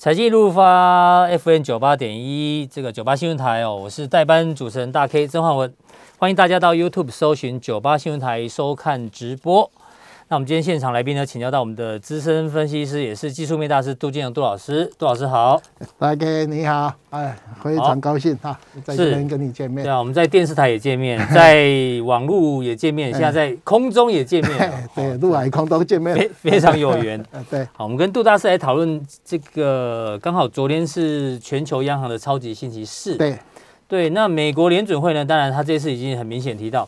财经一路发 FM 九八点一，这个九八新闻台哦，我是代班主持人大 K 曾焕文，欢迎大家到 YouTube 搜寻九八新闻台收看直播。那我们今天现场来宾呢，请教到我们的资深分析师，也是技术面大师杜建勇杜老师。杜老师好，大家你好，哎，非常高兴哈，在这边跟你见面。对啊，我们在电视台也见面，在网络也见面，现在在空中也见面，对，陆海空都见面，非非常有缘。对，好，我们跟杜大师来讨论这个，刚好昨天是全球央行的超级星期四。对，对，那美国联准会呢，当然他这次已经很明显提到，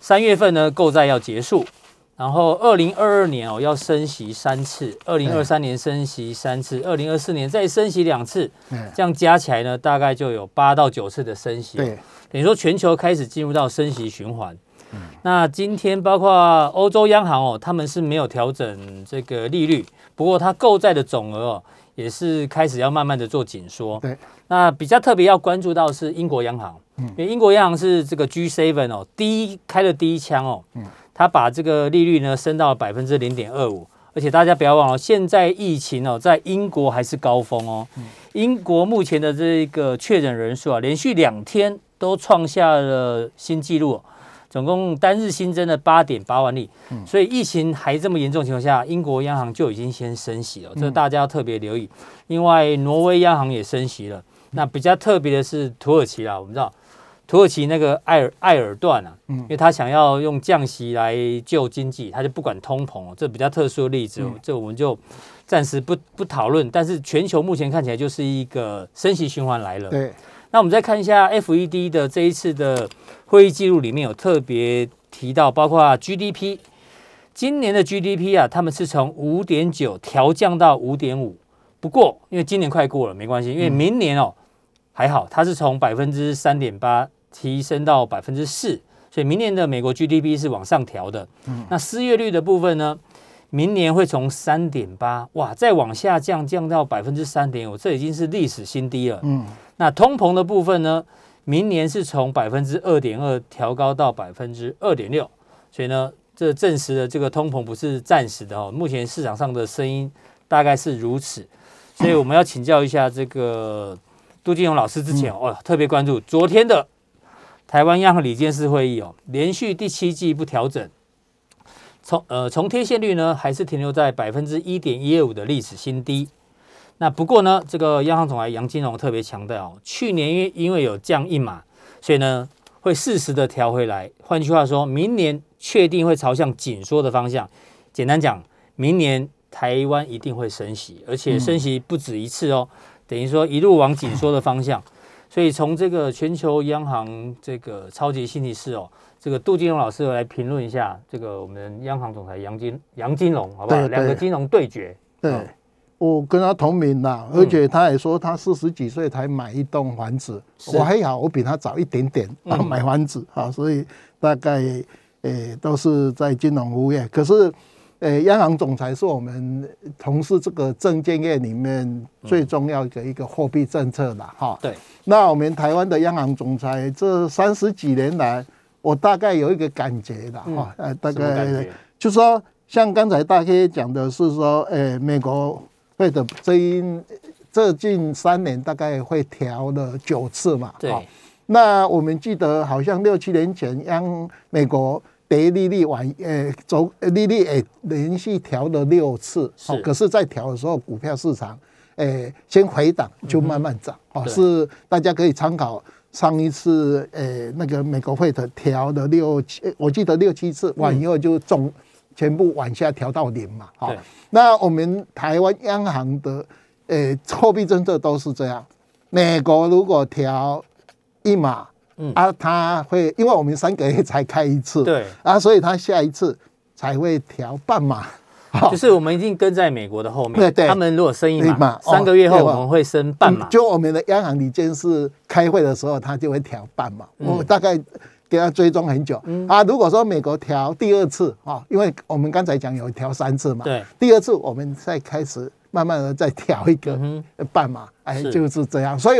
三月份呢购债要结束。然后，二零二二年哦要升息三次，二零二三年升息三次，二零二四年再升息两次，这样加起来呢，大概就有八到九次的升息。对，等于说全球开始进入到升息循环。那今天包括欧洲央行哦，他们是没有调整这个利率，不过它购债的总额哦也是开始要慢慢的做紧缩。对，那比较特别要关注到是英国央行，因为英国央行是这个 G7 哦第一开的第一枪哦。他把这个利率呢升到百分之零点二五，而且大家不要忘了，现在疫情哦在英国还是高峰哦。英国目前的这个确诊人数啊，连续两天都创下了新纪录，总共单日新增了八点八万例。所以疫情还这么严重情况下，英国央行就已经先升息了，这大家要特别留意。另外，挪威央行也升息了。那比较特别的是土耳其啦，我们知道。土耳其那个艾尔埃尔段啊，因为他想要用降息来救经济，他就不管通膨，这比较特殊的例子，这我们就暂时不不讨论。但是全球目前看起来就是一个升息循环来了。对，那我们再看一下 FED 的这一次的会议记录里面有特别提到，包括 GDP，今年的 GDP 啊，他们是从五点九调降到五点五。不过因为今年快过了，没关系，因为明年哦还好，它是从百分之三点八。提升到百分之四，所以明年的美国 GDP 是往上调的。嗯，那失业率的部分呢？明年会从三点八哇，再往下降，降到百分之三点五，这已经是历史新低了。嗯，那通膨的部分呢？明年是从百分之二点二调高到百分之二点六，所以呢，这证实了这个通膨不是暂时的哦。目前市场上的声音大概是如此，所以我们要请教一下这个杜金勇老师之前哦，特别关注昨天的。台湾央行理监事会议哦，连续第七季不调整，从呃从贴现率呢还是停留在百分之一点一二五的历史新低。那不过呢，这个央行总裁杨金龙特别强调，去年因因为有降一码，所以呢会适时的调回来。换句话说，明年确定会朝向紧缩的方向。简单讲，明年台湾一定会升息，而且升息不止一次哦，等于说一路往紧缩的方向。所以从这个全球央行这个超级星期四哦，这个杜金龙老师来评论一下这个我们央行总裁杨金杨金龙，好不好？两个金融对决。对，我跟他同名啦，而且他也说他四十几岁才买一栋房子，我还好，我比他早一点点买房子啊，所以大概诶都是在金融服务业，可是。呃，央行总裁是我们从事这个证券业里面最重要的一个货币政策的哈。对。那我们台湾的央行总裁这三十几年来，我大概有一个感觉的哈。呃，大概就是说，像刚才大 K 讲的是说，呃，美国会的这一这近三年大概会调了九次嘛。对。那我们记得好像六七年前央美国。跌利率往呃走，利率诶连续调了六次，好，可是，在调的时候，股票市场诶先回档，就慢慢涨，哦，是大家可以参考上一次诶那个美国会的调的六七，我记得六七次完以后就总全部往下调到零嘛，好，那我们台湾央行的诶货币政策都是这样，美国如果调一码。嗯啊，他会，因为我们三个月才开一次，对啊，所以他下一次才会调半码，就是我们一定跟在美国的后面。对对，他们如果升一码，三个月后我们会升半码。就我们的央行理监事开会的时候，他就会调半码。我大概给他追踪很久啊。如果说美国调第二次啊，因为我们刚才讲有调三次嘛，对，第二次我们再开始慢慢的再调一个半码，哎，就是这样。所以。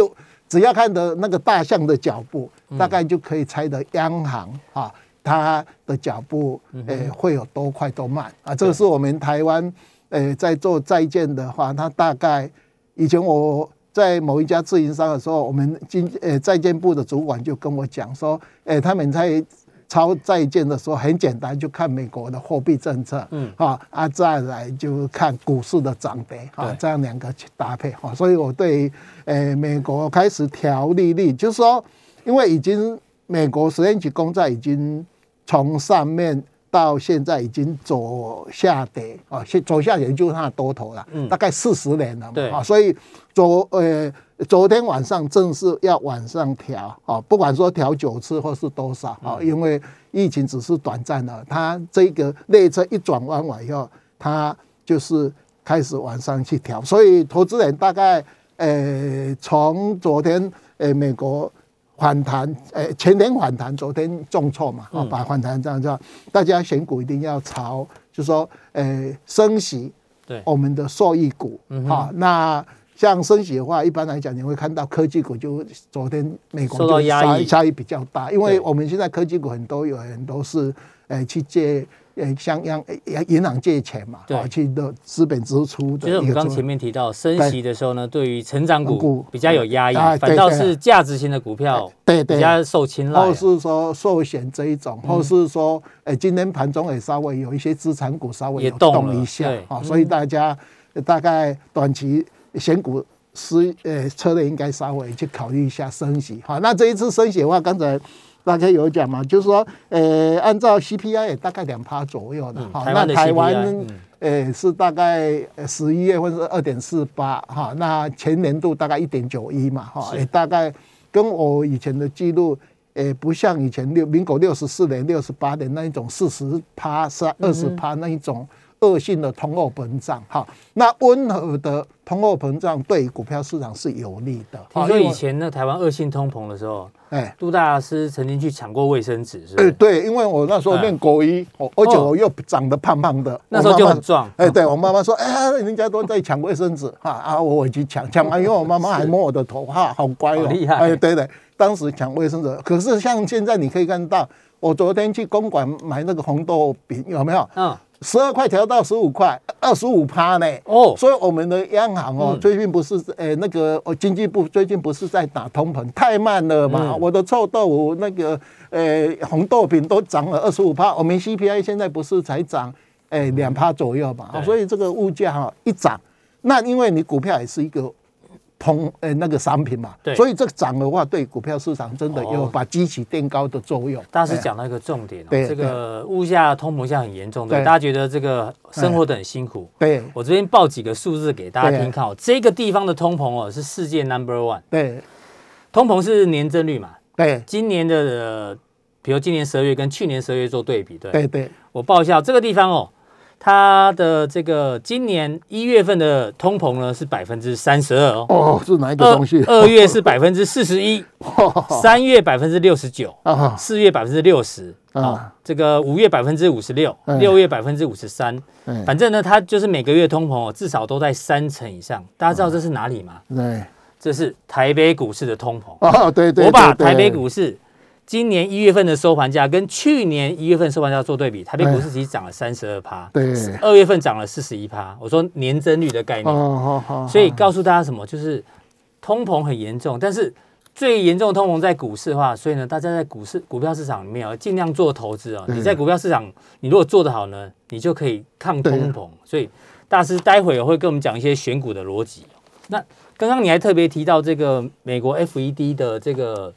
只要看的那个大象的脚步，大概就可以猜得央行啊，它的脚步诶会有多快多慢。啊。这个是我们台湾诶在做债券的话，它大概以前我在某一家自营商的时候，我们经诶债券部的主管就跟我讲说，哎，他们在抄债券的时候很简单，就看美国的货币政策，嗯，啊啊，再来就看股市的涨跌，啊，这样两个去搭配，哈，所以我对呃美国开始调利率，就是说，因为已经美国十年期公债已经从上面。到现在已经走下跌啊，先走下跌就是它的多头了，嗯，大概四十年了嘛，对。啊，所以走呃昨天晚上正是要往上调啊，不管说调九次或是多少啊，因为疫情只是短暂的，它这个列车一转弯完以后，它就是开始往上去调，所以投资人大概呃从昨天呃美国。反弹，诶，前天反弹，昨天重挫嘛，啊，把反弹这样叫大家选股一定要朝，就是说，诶，升息，对，我们的受益股，好，那像升息的话，一般来讲，你会看到科技股就昨天美国就压抑，压抑比较大，因为我们现在科技股很多有人都是，诶，去借。呃，像央银行借钱嘛，对，去的资本支出的。就是我们刚前面提到升息的时候呢，对于成长股比较有压抑，反倒是价值型的股票对比较受青睐。或是说寿险这一种，或是说，哎，今天盘中也稍微有一些资产股稍微有动一下啊，所以大家大概短期选股是呃策略应该稍微去考虑一下升息。好，那这一次升息的话，刚才。大家有讲嘛，就是说，呃，按照 CPI 也大概两趴左右的，哈、嗯，那台湾，呃，是大概十一月份是二点四八，哈，那前年度大概一点九一嘛，哈，也大概跟我以前的记录，呃，不像以前六民国六十四年、六十八年那一种四十趴、是二十趴那一种恶性的通货膨胀，哈，那温和的通货膨胀对股票市场是有利的。听说以前那台湾恶性通膨的时候。哎，杜大师曾经去抢过卫生纸，是吧？哎，对，因为我那时候念国一，而且我又长得胖胖的，那时候就很壮。哎，对我妈妈说，哎，人家都在抢卫生纸，哈啊，我去抢，抢完以后，我妈妈还摸我的头，哈，好乖哦，厉害。哎，对对，当时抢卫生纸，可是像现在你可以看到，我昨天去公馆买那个红豆饼，有没有？嗯。十二块调到十五块，二十五趴呢。哦，所以我们的央行哦，最近不是诶那个哦，经济部最近不是在打通膨，太慢了嘛。我的臭豆腐那个呃红豆饼都涨了二十五趴，我们 CPI 现在不是才涨诶两趴左右嘛。所以这个物价哈一涨，那因为你股票也是一个。通诶，那个商品嘛，对，所以这个涨的话，对股票市场真的有把基期垫高的作用。大师讲到一个重点，对，这个物价通膨现在很严重，对，大家觉得这个生活的很辛苦。对，我这边报几个数字给大家听看哦，这个地方的通膨哦是世界 number one。对，通膨是年增率嘛？对，今年的，比如今年十二月跟去年十二月做对比，对，对对，我报一下这个地方哦。它的这个今年一月份的通膨呢是百分之三十二哦，哦，是哪一个东西？二月是百分之四十一，三月百分之六十九，四月百分之六十啊，这个五月百分之五十六，六月百分之五十三，反正呢，它就是每个月通膨至少都在三成以上。大家知道这是哪里吗？对，这是台北股市的通膨。哦，对对，我把台北股市。今年一月份的收盘价跟去年一月份收盘价做对比，台北股市其实涨了三十二趴，对，二月份涨了四十一趴。我说年增率的概念，所以告诉大家什么，就是通膨很严重，但是最严重的通膨在股市的话，所以呢，大家在股市股票市场里面要尽量做投资啊。你在股票市场，你如果做得好呢，你就可以抗通膨。所以大师待会儿会跟我们讲一些选股的逻辑。那刚刚你还特别提到这个美国 FED 的这个。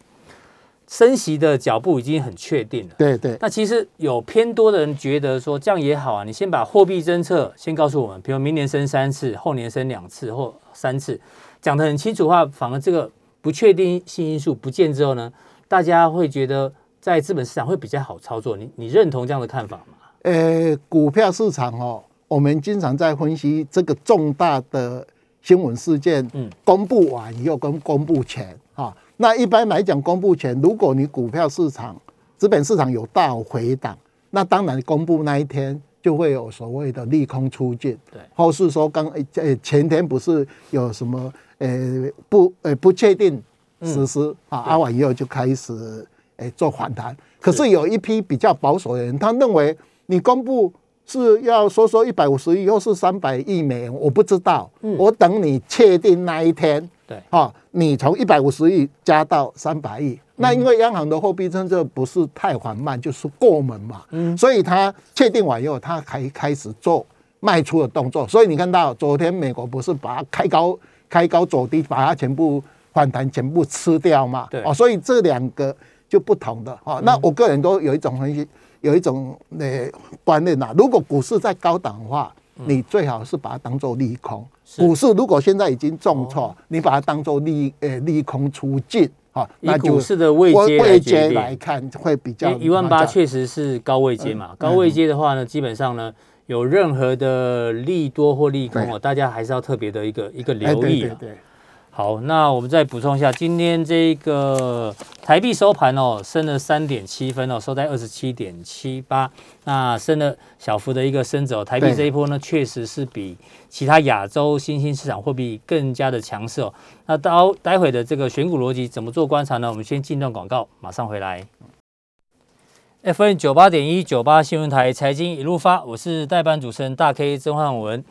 升息的脚步已经很确定了。对对。那其实有偏多的人觉得说这样也好啊，你先把货币政策先告诉我们，比如明年升三次，后年升两次或三次，讲得很清楚的话，反而这个不确定性因素不见之后呢，大家会觉得在资本市场会比较好操作。你你认同这样的看法吗？呃，股票市场哦，我们经常在分析这个重大的新闻事件，嗯，公布完以后跟公布前啊。那一般来讲，公布前，如果你股票市场、资本市场有大回档，那当然公布那一天就会有所谓的利空出尽，对，或是说刚呃前天不是有什么呃不呃不确定实施、嗯、啊，阿完以后就开始诶做反弹。可是有一批比较保守的人，他认为你公布是要说说一百五十亿，又是三百亿美元，我不知道。我等你确定那一天，对，哈，你从一百五十亿加到三百亿，那因为央行的货币政策不是太缓慢，就是过门嘛，嗯，所以它确定完以后，他可以开始做卖出的动作。所以你看到昨天美国不是把它开高开高走低，把它全部反弹全部吃掉嘛？对，哦，所以这两个就不同的哈。那我个人都有一种分析。有一种呃观念呐，如果股市在高档的话，你最好是把它当做利空。股市如果现在已经重挫，你把它当做利呃利空出尽啊，那股市的位阶位阶来看会比较一万八确实是高位阶嘛，高位阶的话呢，基本上呢有任何的利多或利空哦，大家还是要特别的一个一个留意啊。好，那我们再补充一下，今天这个台币收盘哦，升了三点七分哦，收在二十七点七八，那升了小幅的一个升值哦。台币这一波呢，确实是比其他亚洲新兴市场货币更加的强势哦。那到待会的这个选股逻辑怎么做观察呢？我们先进段广告，马上回来。FM 九八点一九八新闻台财经一路发，我是代班主持人大 K 曾焕文。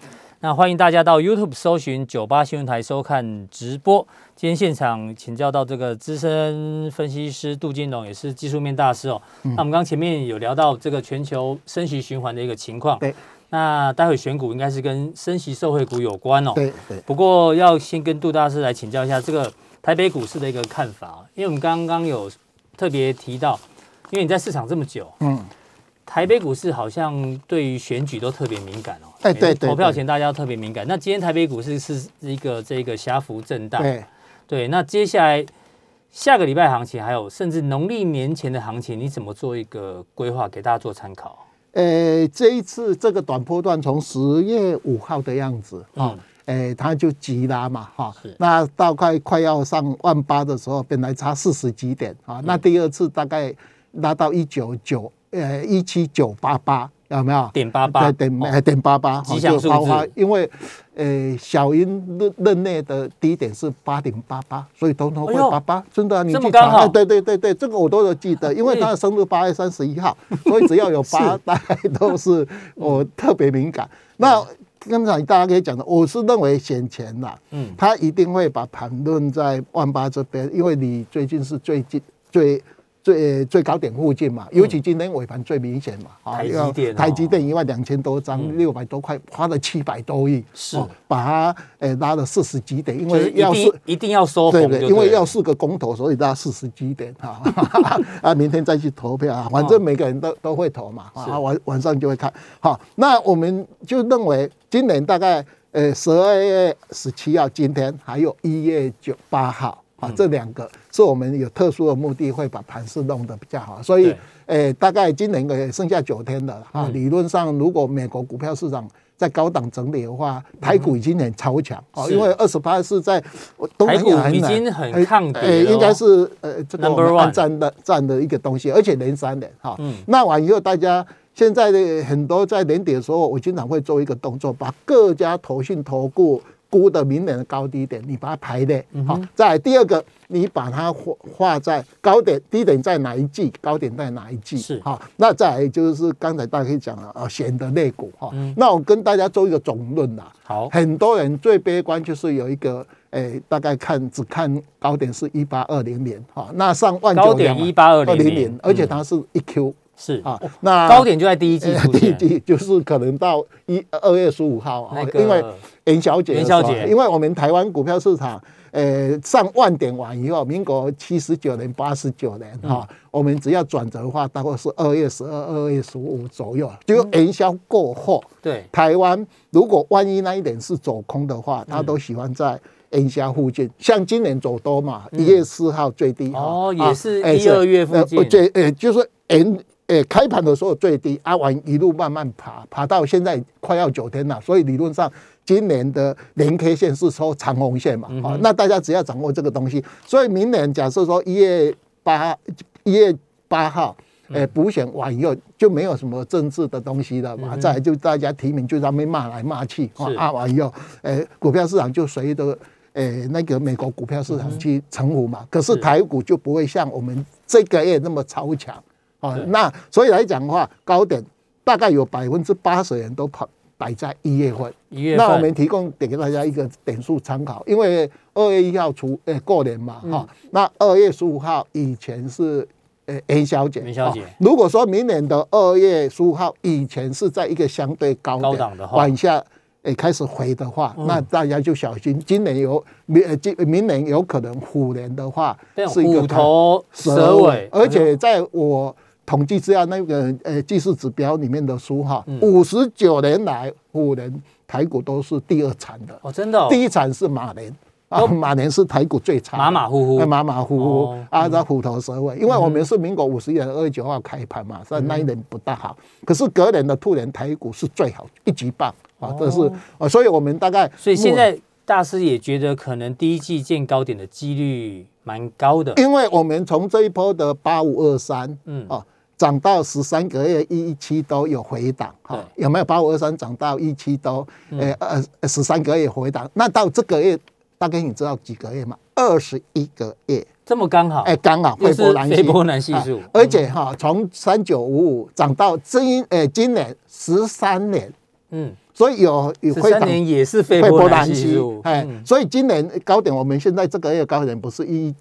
那欢迎大家到 YouTube 搜寻九八新闻台收看直播。今天现场请教到这个资深分析师杜金龙，也是技术面大师哦。嗯、那我们刚前面有聊到这个全球升息循环的一个情况。对。那待会选股应该是跟升息受惠股有关哦。对对。不过要先跟杜大师来请教一下这个台北股市的一个看法，因为我们刚刚有特别提到，因为你在市场这么久，嗯。台北股市好像对于选举都特别敏感哦，哎，对，投票前大家都特别敏感。那今天台北股市是一个这个狭幅震荡，对，对。那接下来下个礼拜行情，还有甚至农历年前的行情，你怎么做一个规划，给大家做参考？呃，这一次这个短波段从十月五号的样子啊，哎，它就急拉嘛，哈，那大概快要上万八的时候，本来差四十几点啊，那第二次大概拉到一九九。呃，一七九八八有没有？点八八，对，点点八八，吉祥数字。因为呃，小英任任内的低点是八点八八，所以统统会八八，真的，你记得？对对对对，这个我都有记得，因为他的生日八月三十一号，所以只要有八，大概都是我特别敏感。那刚才大家可以讲的，我是认为选前呐，嗯，他一定会把盘论在万八这边，因为你最近是最近最。最最高点附近嘛，尤其今天尾盘最明显嘛，啊，台积电，台积电一万两千多张，六百多块，花了七百多亿，是。把它诶拉了四十几点，因为要是一定要收红，对，因为要四个公投，所以拉四十几点哈，啊，明天再去投票啊，反正每个人都都会投嘛，啊，晚晚上就会看，好，那我们就认为今年大概呃十二月十七号，今天还有一月九八号。啊，这两个是我们有特殊的目的，会把盘势弄得比较好。所以，诶、欸，大概今年也剩下九天了啊。理论上，如果美国股票市场在高档整理的话，台股已经很超强啊，因为二十八是在台股已经很抗跌了，欸，应该是呃这个我们按赞的站的一个东西，而且连三年哈。那完以后，大家现在的很多在年底的时候，我经常会做一个动作，把各家投信投顾。估的明年的高低点，你把它排列好。再来第二个，你把它画画在高点、低点在哪一季，高点在哪一季？是好。那再来就是刚才大家可以讲了啊，选的类股哈。那我跟大家做一个总论呐。好，很多人最悲观就是有一个，诶，大概看只看高点是一八二零年哈，那上万九八二零年，而且它是一 Q。是。啊，那高点就在第一季，第一季就是可能到一二月十五号啊，因为元宵节，元宵节，因为我们台湾股票市场，呃，上万点完以后，民国七十九年、八十九年哈，我们只要转折的话，大概是二月十二、二月十五左右，就元宵过后，对，台湾如果万一那一点是走空的话，他都喜欢在元宵附近，像今年走多嘛，一月四号最低哦，也是一二月附近，对，呃，就是元。诶，开盘的时候最低，阿完一路慢慢爬，爬到现在快要九天了，所以理论上今年的连 K 线是收长红线嘛，啊，那大家只要掌握这个东西，所以明年假设说一月八一月八号，诶，补选完以后就没有什么政治的东西了嘛，再来就大家提名就在那边骂来骂去，啊完以后，诶，股票市场就随着诶那个美国股票市场去臣服嘛，可是。台股就不会像我们这个月那么超强。哦，那所以来讲的话，高点大概有百分之八十人都跑摆在一月份。一月份，那我们提供给大家一个点数参考，因为二月一号除呃过年嘛，哈、嗯，那二月十五号以前是呃元宵节，元宵节。如果说明年的二月十五号以前是在一个相对高点，往下。诶，开始回的话，那大家就小心。今年有明今明年有可能虎年的话，是一个虎头蛇尾，而且在我统计资料那个呃技术指标里面的书哈，五十九年来虎年台股都是第二惨的。哦，真的，第一惨是马年啊，马年是台股最惨，马马虎虎，马马虎虎啊，这虎头蛇尾，因为我们是民国五十年二月九号开盘嘛，所以那一年不大好，可是隔年的兔年台股是最好，一级棒。啊，这是啊，所以我们大概，所以现在大师也觉得可能第一季见高点的几率蛮高的，因为我们从这一波的八五二三，嗯。啊，涨到十三个月一七都有回档，哈，有没有？八五二三涨到一七都，呃呃十三个月回档？那到这个月大概你知道几个月吗？二十一个月，这么刚好，哎，刚好斐波兰斐波兰系数，而且哈，从三九五五涨到今，呃，今年十三年，嗯。所以有有回档也是斐波兰系数，哎，所以今年高点，我们现在这个月高点不是一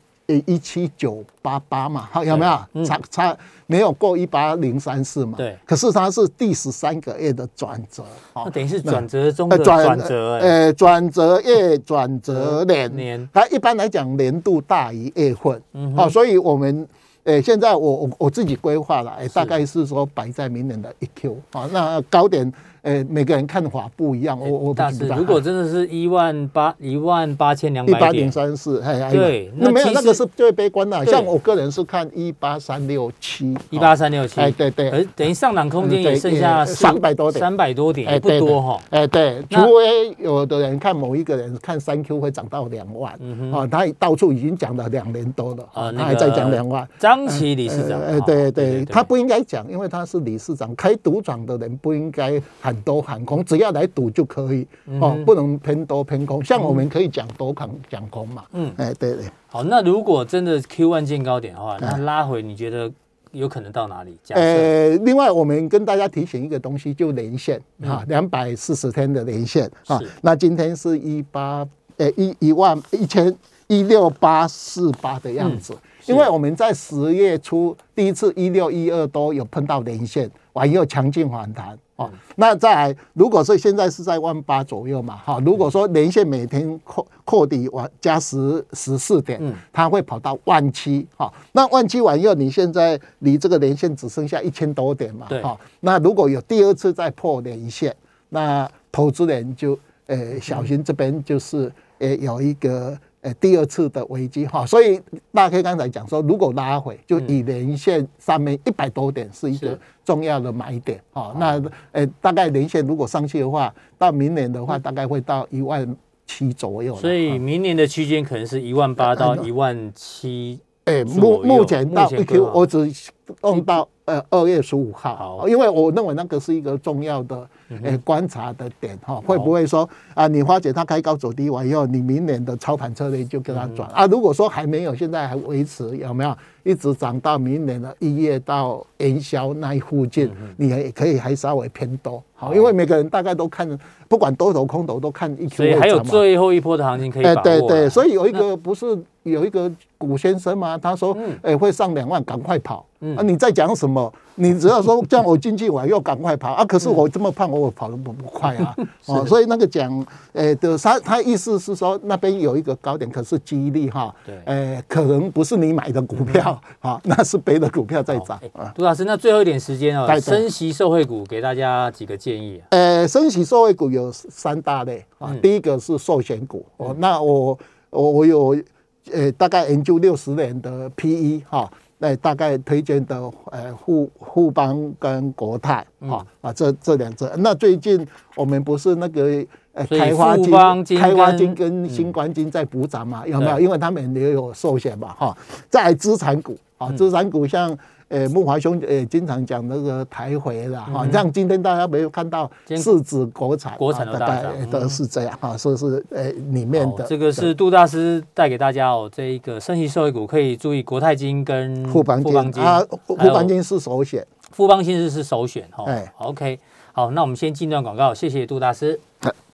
一七九八八嘛？好，有没有差差没有过一八零三四嘛？对。可是它是第十三个月的转折，那等于是转折中的转折，呃，转折月转折年年。它一般来讲年度大于月份，好，所以我们诶现在我我我自己规划了，哎，大概是说摆在明年的一 Q，啊，那高点。诶，每个人看法不一样。我我大师，如果真的是一万八一万八千两百点，一八零三四，哎，对，那没有那个是最悲观的。像我个人是看一八三六七，一八三六七，哎，对对，等于上涨空间也剩下三百多点，三百多点，不多哈。哎，对，除非有的人看某一个人看三 Q 会涨到两万，哦，他到处已经讲了两年多了，啊他还在讲两万。张琦理事长，哎，对对，他不应该讲，因为他是理事长，开赌场的人不应该。很多喊空，只要来赌就可以哦，不能偏多偏空。像我们可以讲多空讲空嘛。嗯，哎，对对。好，那如果真的 Q1 见高点的话，那拉回你觉得有可能到哪里？呃，另外我们跟大家提醒一个东西，就连线哈，两百四十天的连线啊。那今天是一八呃一一万一千一六八四八的样子，因为我们在十月初第一次一六一二都有碰到连线，完又强劲反弹。那再来，如果说现在是在万八左右嘛，哈，如果说连线每天扩扩底完加十十四点，它会跑到万七，哈，那万七完以后，你现在离这个连线只剩下一千多点嘛，哈，那如果有第二次再破连线，那投资人就呃小心这边就是呃有一个。诶，第二次的危机哈，所以大 K 刚才讲说，如果拉回，就以连线上面一百多点是一个重要的买点哈。那诶，大概连线如果上去的话，到明年的话，大概会到一万七左右。所以明年的区间可能是一万八到一万七。诶，目目前到一 Q，我只用到。呃，二月十五号，好，因为我认为那个是一个重要的呃观察的点哈，会不会说啊，你发觉它开高走低完以后，你明年的操盘策略就跟它转啊？如果说还没有，现在还维持有没有一直涨到明年的一月到元宵那一附近，你也可以还稍微偏多，好，因为每个人大概都看，不管多头空头都看一 Q，所以还有最后一波的行情可以把握。哎，对对，所以有一个不是有一个古先生吗？他说，哎，会上两万，赶快跑。啊，你在讲什么？你只要说叫我进去我，又赶快跑啊！可是我这么胖，我跑得不不快啊！哦，所以那个讲，诶的他他意思是说那边有一个高点，可是几率哈，对，诶可能不是你买的股票 啊，那是别的股票在涨啊。杜老师，那最后一点时间哦，升息受惠股给大家几个建议。呃，升息受惠股有三大类啊，第一个是寿险股哦，那我我我有呃大概研究六十年的 PE 哈。那大概推荐的呃富富邦跟国泰啊啊这这两只。那最近我们不是那个呃开发金开发金跟新冠金在补涨嘛？有没有？因为他们也有寿险嘛哈。在资产股啊，资产股像。呃，慕驊兄呃经常讲那个台回了哈，像今天大家没有看到是指国产，国产的大概都是这样哈，说是呃里面的。这个是杜大师带给大家哦，这一个升息受惠股可以注意国泰金跟富邦金啊，富邦金是首选。富邦新是是首选哈。哎，OK，好，那我们先进段广告，谢谢杜大师。